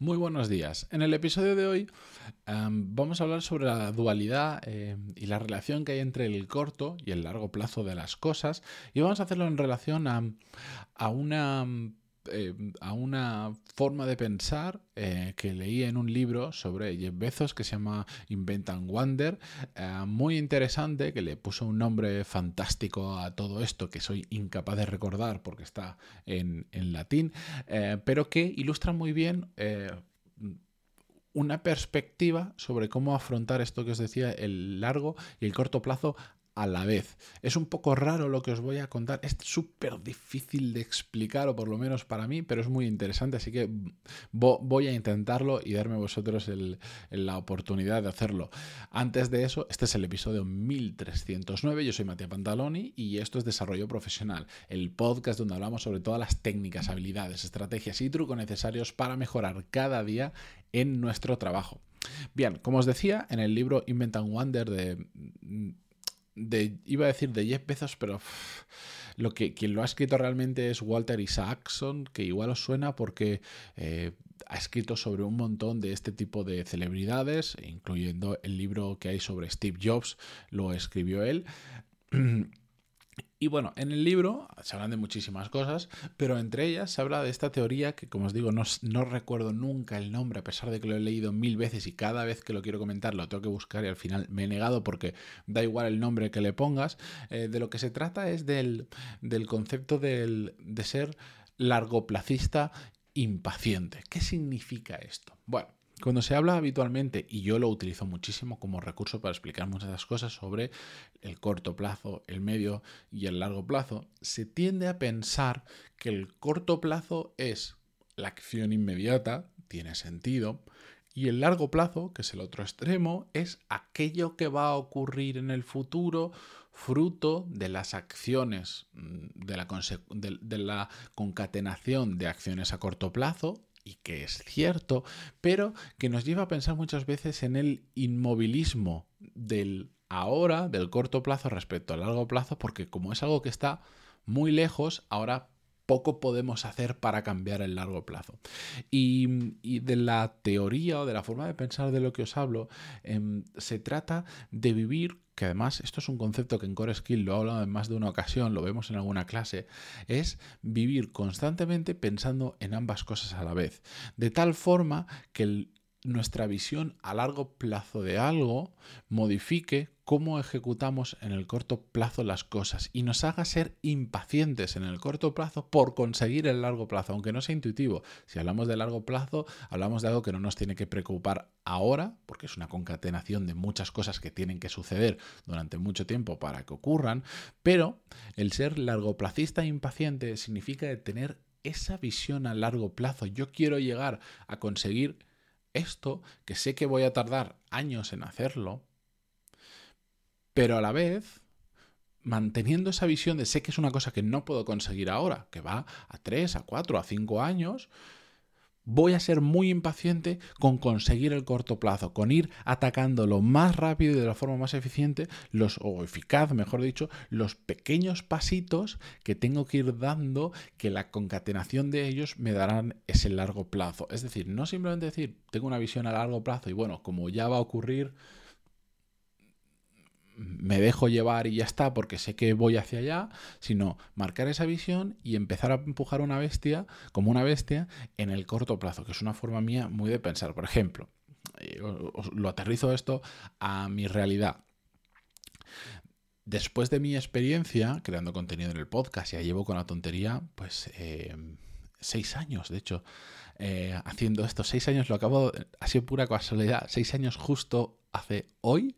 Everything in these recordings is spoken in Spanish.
Muy buenos días. En el episodio de hoy em, vamos a hablar sobre la dualidad em, y la relación que hay entre el corto y el largo plazo de las cosas y vamos a hacerlo en relación a una eh, a una forma de pensar eh, que leí en un libro sobre Jeff Bezos que se llama Invent and Wonder, eh, muy interesante, que le puso un nombre fantástico a todo esto que soy incapaz de recordar porque está en, en latín, pero que ilustra muy bien una perspectiva sobre cómo afrontar esto que os decía, el largo y el corto plazo a la vez. Es un poco raro lo que os voy a contar, es súper difícil de explicar, o por lo menos para mí, pero es muy interesante, así que voy a intentarlo y darme a vosotros la oportunidad de hacerlo. Antes de eso, este es el episodio 1309, yo soy Matías Pantaloni y esto es Desarrollo Profesional, el podcast donde hablamos sobre todas las técnicas, habilidades, estrategias y trucos necesarios para mejorar cada día en nuestro trabajo. Bien, como os decía, en el libro Invent and Wonder de iba a decir de Jeff Bezos, pero lo que quien lo ha escrito realmente es Walter Isaacson, que igual os suena porque eh, ha escrito sobre un montón de este tipo de celebridades, incluyendo el libro que hay sobre Steve Jobs, lo escribió él. Y bueno, en el libro se hablan de muchísimas cosas, pero entre ellas se habla de esta teoría que, como os digo, no, no, recuerdo nunca el nombre, a pesar de que lo he leído mil veces y cada vez que lo quiero comentar lo tengo que buscar y al final me he negado porque da igual el nombre que le pongas. Eh, de lo que se trata es del, del concepto del, de ser largoplacista impaciente. ¿Qué significa esto? Bueno, cuando se habla habitualmente, y yo lo utilizo muchísimo como recurso para explicar muchas cosas sobre el corto plazo, el medio y el largo plazo, se tiende a pensar que el corto plazo es la acción inmediata, tiene sentido, y el largo plazo, que es el otro extremo, es aquello que va a ocurrir en el futuro fruto de las acciones, mm, de la, de la concatenación de acciones a corto plazo y que es cierto, pero que nos lleva a pensar muchas veces en el inmovilismo del ahora, del corto plazo respecto al largo plazo, porque como es algo que está muy lejos, ahora poco podemos hacer para cambiar el largo plazo. Y, de la teoría o de la forma de pensar de lo que os hablo, em, se trata de vivir que además esto es un concepto que en Core Skill lo he hablado en más de una ocasión, lo vemos en alguna clase, es vivir constantemente pensando en ambas cosas a la vez. De tal forma que el, nuestra visión a largo plazo de algo modifique cómo ejecutamos en el corto plazo las cosas y nos haga ser impacientes en el corto plazo por conseguir el largo plazo, aunque no sea intuitivo. Si hablamos de largo plazo, hablamos de algo que no nos tiene que preocupar ahora, porque es una concatenación de muchas cosas que tienen que suceder durante mucho tiempo para que ocurran, pero el ser largoplacista e impaciente significa tener esa visión a largo plazo. Yo quiero llegar a conseguir esto, que sé que voy a tardar años en hacerlo, pero a la vez manteniendo esa visión de sé que es una cosa que no puedo conseguir ahora, que va a 3, a 4, a 5 años, voy a ser muy impaciente con conseguir el corto plazo, con ir atacando lo más rápido y de la forma más eficiente, los, o eficaz, mejor dicho, los pequeños pasitos que tengo que ir dando, que la concatenación de ellos me darán ese largo plazo. Es decir, no simplemente decir, tengo una visión a largo plazo y bueno, como ya va a ocurrir, me dejo llevar y ya está porque sé que voy hacia allá, sino marcar esa visión y empezar a empujar una bestia como una bestia en el corto plazo, que es una forma mía muy de pensar. Por ejemplo, eh, lo aterrizo esto a mi realidad. Después de mi experiencia creando contenido en el podcast, ya llevo con la tontería, pues eh, seis años, de hecho, eh, haciendo esto. Seis años lo acabo, ha sido pura casualidad, seis años justo hace hoy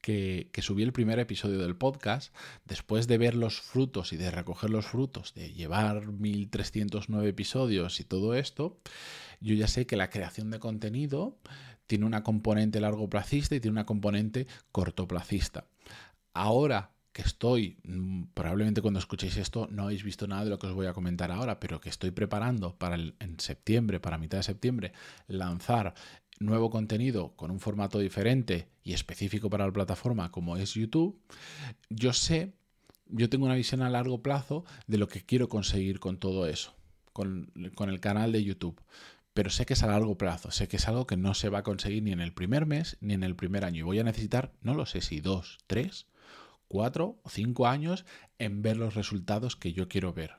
que, subí el primer episodio del podcast, después de ver los frutos y de recoger los frutos, de llevar 1309 episodios y todo esto, yo ya sé que la creación de contenido tiene una componente largoplacista y tiene una componente cortoplacista. Ahora que estoy, mm, probablemente cuando escuchéis esto no habéis visto nada de lo que os voy a comentar ahora, pero que estoy preparando para en septiembre, para mitad de septiembre, lanzar nuevo contenido con un formato diferente y específico para la plataforma como es YouTube, yo sé, yo tengo una visión a largo plazo de lo que quiero conseguir con todo eso, con, el canal de YouTube. pero sé que es a largo plazo, sé que es algo que no se va a conseguir ni en el primer mes ni en el primer año. Y voy a necesitar, no lo sé si dos, tres, cuatro o cinco años en ver los resultados que yo quiero ver.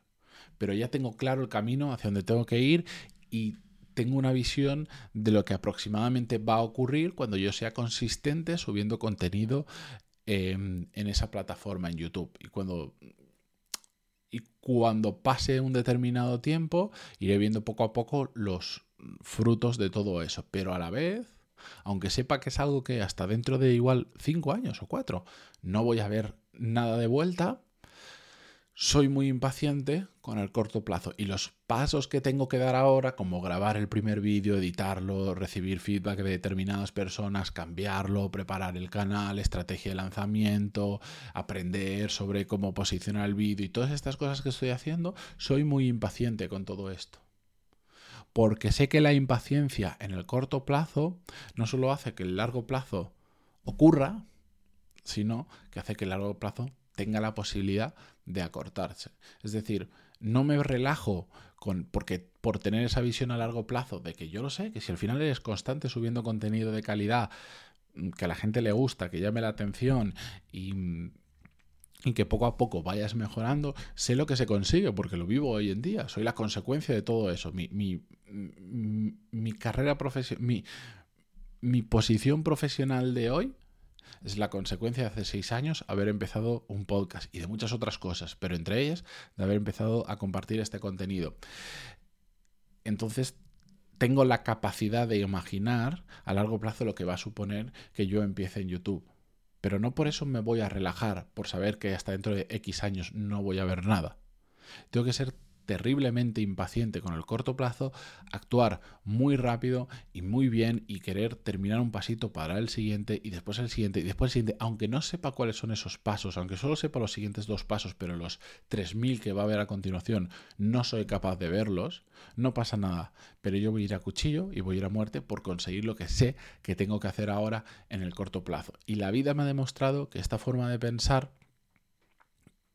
Pero ya tengo claro el camino hacia donde tengo que ir y tengo una visión de lo que aproximadamente va a ocurrir cuando yo sea consistente subiendo contenido en, en esa plataforma en YouTube. Y cuando y cuando pase un determinado tiempo iré viendo poco a poco los frutos de todo eso. Pero a la vez, aunque sepa que es algo que hasta dentro de igual cinco años o cuatro no voy a ver nada de vuelta, soy muy impaciente con el corto plazo y los pasos que tengo que dar ahora, como grabar el primer vídeo, editarlo, recibir feedback de determinadas personas, cambiarlo, preparar el canal, estrategia de lanzamiento, aprender sobre cómo posicionar el vídeo y todas estas cosas que estoy haciendo, soy muy impaciente con todo esto. Porque sé que la impaciencia en el corto plazo no solo hace que el largo plazo ocurra, sino que hace que el largo plazo tenga la posibilidad de acortarse. Es decir, no me relajo con porque por tener esa visión a largo plazo de que yo lo sé, que si al final eres constante subiendo contenido de calidad mm, que a la gente le gusta, que llame la atención y, mm, y que poco a poco vayas mejorando, sé lo que se consigue porque lo vivo hoy en día, soy la consecuencia de todo eso. Mi, mi, mi, mi carrera profesional, mi posición profesional de hoy es la consecuencia de hace seis años haber empezado un podcast y de muchas otras cosas, pero entre ellas de haber empezado a compartir este contenido. Entonces, tengo la capacidad de imaginar a largo plazo lo que va a suponer que yo empiece en YouTube. Pero no por eso me voy a relajar, por saber que hasta dentro de X años no voy a ver nada. Tengo que ser terriblemente impaciente con el corto plazo, actuar muy rápido y muy bien y querer terminar un pasito para el siguiente y después el siguiente y después el siguiente, aunque no sepa cuáles son esos pasos, aunque solo sepa los siguientes dos pasos, pero los 3.000 que va a haber a continuación no soy capaz de verlos, no pasa nada, pero yo voy a ir a cuchillo y voy a ir a muerte por conseguir lo que sé que tengo que hacer ahora en el corto plazo. Y la vida me ha demostrado que esta forma de pensar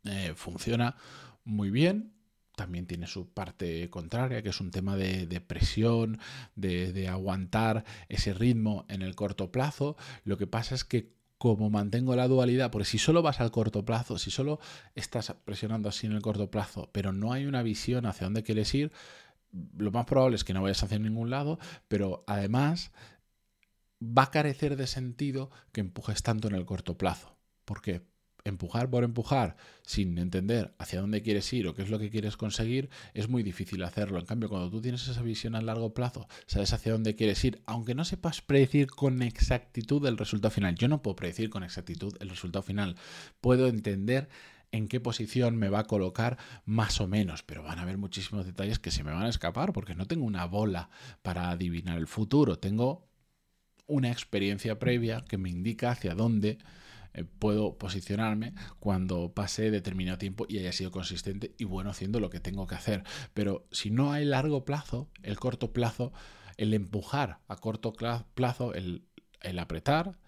eh, funciona muy bien también tiene su parte contraria, que es un tema de, presión, de, aguantar ese ritmo en el corto plazo. Lo que pasa es que como mantengo la dualidad, porque si solo vas al corto plazo, si solo estás presionando así en el corto plazo, pero no hay una visión hacia dónde quieres ir, lo más probable es que no vayas hacia ningún lado, pero además va a carecer de sentido que empujes tanto en el corto plazo. ¿Por qué? Empujar por empujar sin entender hacia dónde quieres ir o qué es lo que quieres conseguir, es muy difícil hacerlo. En cambio, cuando tú tienes esa visión a largo plazo, sabes hacia dónde quieres ir, aunque no sepas predecir con exactitud el resultado final. Yo no puedo predecir con exactitud el resultado final. Puedo entender en qué posición me va a colocar más o menos, pero van a haber muchísimos detalles que se me van a escapar porque no tengo una bola para adivinar el futuro, tengo una experiencia previa que me indica hacia dónde eh, puedo posicionarme cuando pase determinado tiempo y haya sido consistente y bueno haciendo lo que tengo que hacer. Pero si no hay largo plazo, el corto plazo, el empujar a corto plazo, el, el apretar,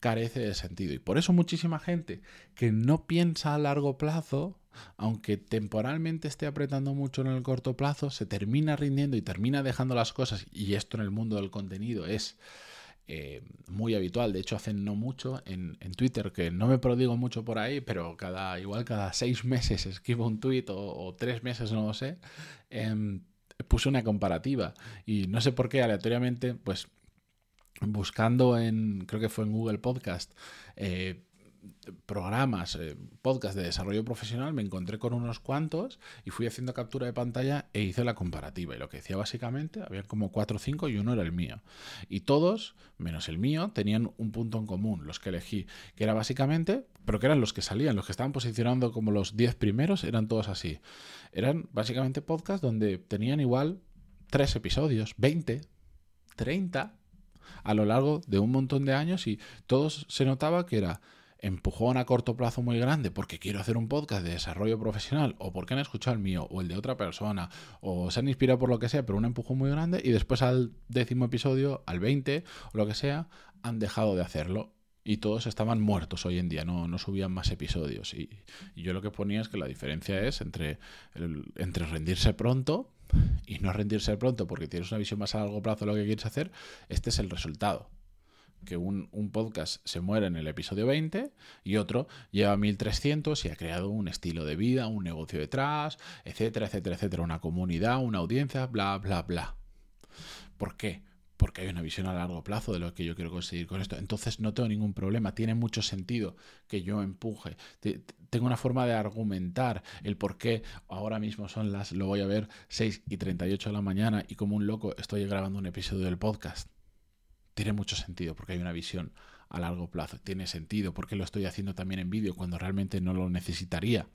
carece de sentido. Y por eso muchísima gente que no piensa a largo plazo, aunque temporalmente esté apretando mucho en el corto plazo, se termina rindiendo y termina dejando las cosas. Y esto en el mundo del contenido es eh, muy habitual. De hecho, hace no mucho en, Twitter, que no me prodigo mucho por ahí, pero cada igual cada seis meses escribo un tweet o, tres meses, no lo sé, em, puse una comparativa. Y no sé por qué, aleatoriamente, pues buscando en, creo que fue en Google Podcast, eh, programas, eh, podcast de desarrollo profesional, me encontré con unos cuantos y fui haciendo captura de pantalla e hice la comparativa. Y lo que decía básicamente, había como cuatro o cinco y uno era el mío. Y todos, menos el mío, tenían un punto en común, los que elegí, que era básicamente, pero que eran los que salían, los que estaban posicionando como los diez primeros, eran todos así. Eran básicamente podcasts donde tenían igual tres episodios, 20, 30 a lo largo de un montón de años y todos se notaba que era empujón a corto plazo muy grande porque quiero hacer un podcast de desarrollo profesional o porque han escuchado el mío o el de otra persona o se han inspirado por lo que sea, pero un empujón muy grande y después al décimo episodio, al 20 o lo que sea, han dejado de hacerlo y todos estaban muertos hoy en día, no, no subían más episodios. Y, yo lo que ponía es que la diferencia es entre, entre rendirse pronto y no rendirse pronto porque tienes una visión más a largo plazo de lo que quieres hacer, este es el resultado. Que un, un podcast se muere en el episodio 20 y otro lleva 1300 y ha creado un estilo de vida, un negocio detrás, etcétera, etcétera, etcétera, una comunidad, una audiencia, bla, bla, bla. ¿Por qué? porque hay una visión a largo plazo de lo que yo quiero conseguir con esto. Entonces no tengo ningún problema, tiene mucho sentido que yo empuje. Tengo una forma de argumentar el por qué ahora mismo son las, lo voy a ver, 6 y 38 de la mañana y como un loco estoy grabando un episodio del podcast. Tiene mucho sentido porque hay una visión a largo plazo. Tiene sentido porque lo estoy haciendo también en vídeo cuando realmente no lo necesitaría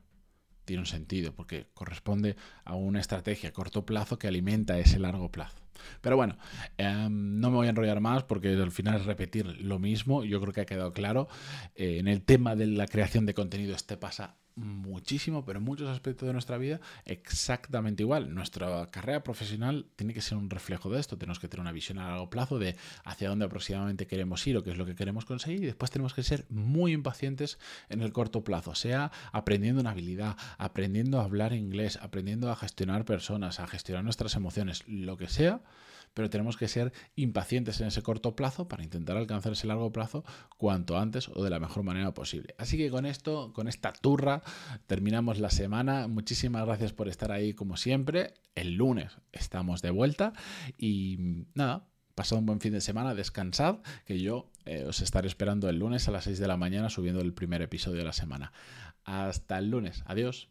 tiene un sentido, porque corresponde a una estrategia a corto plazo que alimenta ese largo plazo. Pero bueno, em, no me voy a enrollar más porque al final es repetir lo mismo. Yo creo que ha quedado claro. Eh, en el tema de la creación de contenido, este pasa muchísimo, pero en muchos aspectos de nuestra vida exactamente igual. Nuestra carrera profesional tiene que ser un reflejo de esto. Tenemos que tener una visión a largo plazo de hacia dónde aproximadamente queremos ir o qué es lo que queremos conseguir y después tenemos que ser muy impacientes en el corto plazo, sea aprendiendo una habilidad, aprendiendo a hablar inglés, aprendiendo a gestionar personas, a gestionar nuestras emociones, lo que sea pero tenemos que ser impacientes en ese corto plazo para intentar alcanzar ese largo plazo cuanto antes o de la mejor manera posible. Así que con esto, con esta turra, terminamos la semana. Muchísimas gracias por estar ahí como siempre. El lunes estamos de vuelta y nada. Pasad un buen fin de semana, descansad, que yo eh, os estaré esperando el lunes a las 6 de la mañana subiendo el primer episodio de la semana. Hasta el lunes. Adiós.